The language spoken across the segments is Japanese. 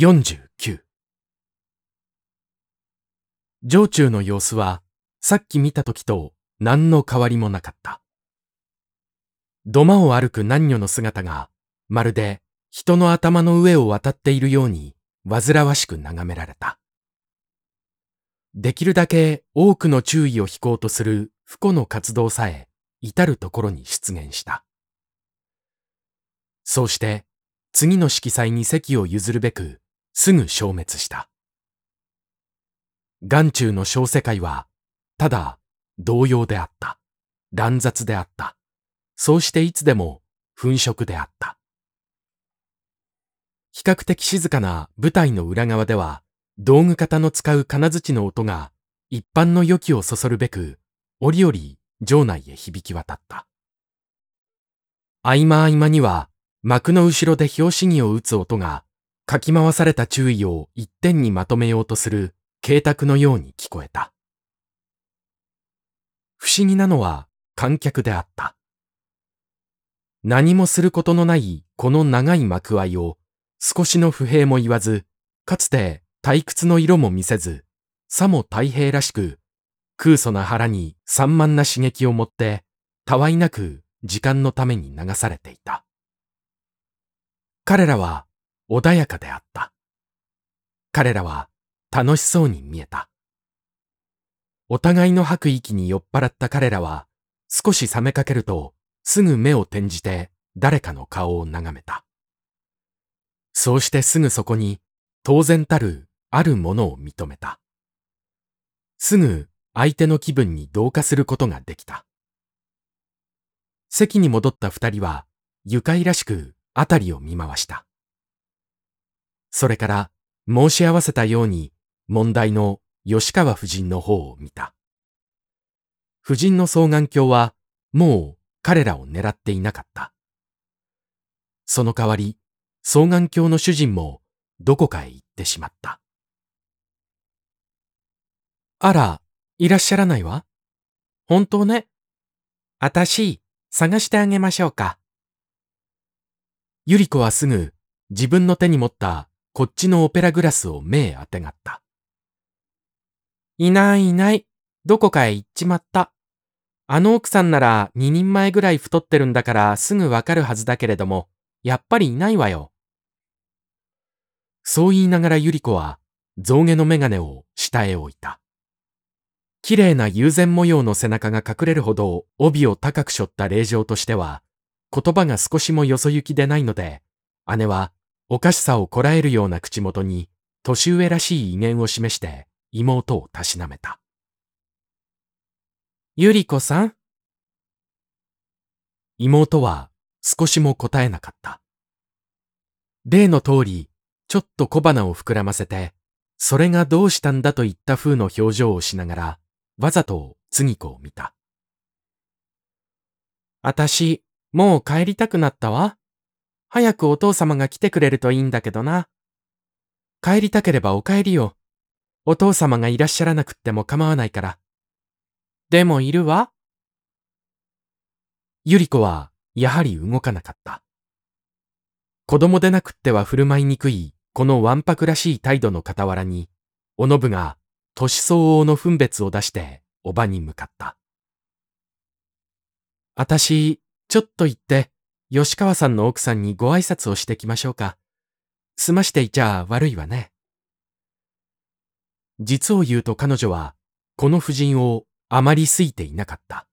49城中の様子はさっき見た時と何の変わりもなかった。土間を歩く男女の姿がまるで人の頭の上を渡っているように煩わしく眺められた。できるだけ多くの注意を引こうとする不幸の活動さえ至るところに出現した。そうして次の色彩に席を譲るべくすぐ消滅した。眼中の小世界はただ動揺であった。乱雑であった。そうしていつでも粉飾であった。比較的静かな舞台の裏側では道具方の使う金槌の音が一般の予期をそそるべく折々場内へ響き渡った。合間合間には幕の後ろで拍子木を打つ音がかき回された注意を一点にまとめようとする慶卓のように聞こえた。不思議なのは観客であった。何もすることのないこの長い幕合を少しの不平も言わず、かつて退屈の色も見せず、さも太平らしく、空疎な腹に散漫な刺激を持って、たわいなく時間のために流されていた。彼らは穏やかであった。彼らは楽しそうに見えた。お互いの吐く息に酔っ払った彼らは、少し冷めかけると、すぐ目を転じて誰かの顔を眺めた。そうしてすぐそこに、当然たるあるものを認めた。すぐ相手の気分に同化することができた。席に戻った二人は、愉快らしく辺りを見回した。それから申し合わせたように問題の吉川夫人の方を見た。夫人の双眼鏡はもう彼らを狙っていなかった。その代わり双眼鏡の主人もどこかへ行ってしまった。あら、いらっしゃらないわ。本当ね。あたし、探してあげましょうか。ゆり子はすぐ自分の手に持ったこっちのオペラグラスを目へあてがった。いないいない。どこかへ行っちまった。あの奥さんなら二人前ぐらい太ってるんだからすぐわかるはずだけれども、やっぱりいないわよ。そう言いながらゆり子は象牙の眼鏡を下へ置いた。綺麗な友禅模様の背中が隠れるほど帯を高く背負った令状としては、言葉が少しもよそ行きでないので、姉はおかしさをこらえるような口元に年上らしい威厳を示して妹をたしなめた。ゆり子さん？妹は少しも答えなかった。例の通り、ちょっと小鼻を膨らませて、それがどうしたんだといった風の表情をしながら、わざと次子を見た。あたし、もう帰りたくなったわ。早くお父様が来てくれるといいんだけどな。帰りたければお帰りよ。お父様がいらっしゃらなくっても構わないから。でもいるわ。ゆり子は、やはり動かなかった。子供でなくっては振る舞いにくい、このわんぱくらしい態度の傍らに、おのぶが、年相応の分別を出して、おばに向かった。あたし、ちょっと行って、吉川さんの奥さんにご挨拶をしてきましょうか。済ましていちゃ悪いわね。実を言うと彼女は、この夫人をあまり好いていなかった。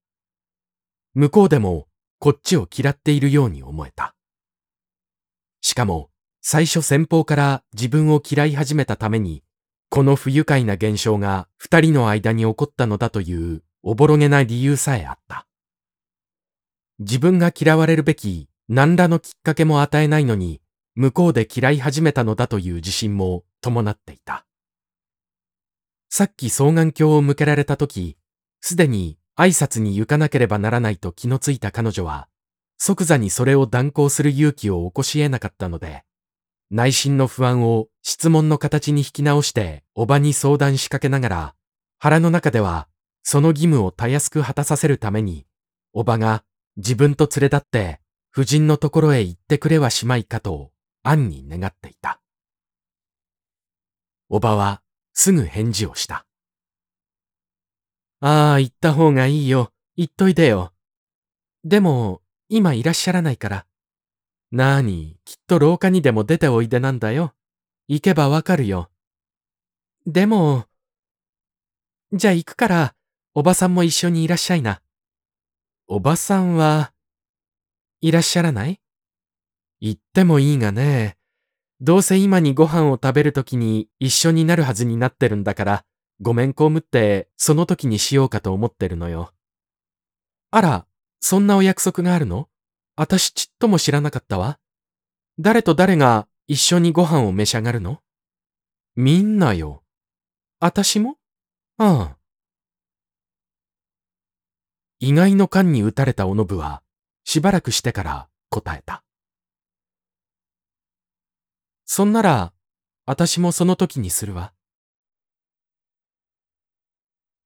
向こうでも、こっちを嫌っているように思えた。しかも、最初先方から自分を嫌い始めたために、この不愉快な現象が二人の間に起こったのだというおぼろげな理由さえあった。自分が嫌われるべき何らのきっかけも与えないのに、向こうで嫌い始めたのだという自信も伴っていた。さっき双眼鏡を向けられたとき、すでに挨拶に行かなければならないと気のついた彼女は、即座にそれを断行する勇気を起こし得なかったので、内心の不安を質問の形に引き直しておばに相談しかけながら、腹の中ではその義務をたやすく果たさせるために、おばが自分と連れ立って夫人のところへ行ってくれはしまいかと暗に願っていた。おばはすぐ返事をした。ああ、行った方がいいよ。行っといでよ。でも、今いらっしゃらないから。なーに、きっと廊下にでも出ておいでなんだよ。行けばわかるよ。でも、じゃあ行くから、おばさんも一緒にいらっしゃいな。おばさんは、いらっしゃらない？行ってもいいがね。どうせ今にご飯を食べるときに一緒になるはずになってるんだから、ごめんこむってその時にしようかと思ってるのよ。あら、そんなお約束があるの？あたしちっとも知らなかったわ。誰と誰が一緒にご飯を召し上がるの？みんなよ。あたしも？ああ。意外の勘に打たれたおのぶは、しばらくしてから答えた。そんなら、私もその時にするわ。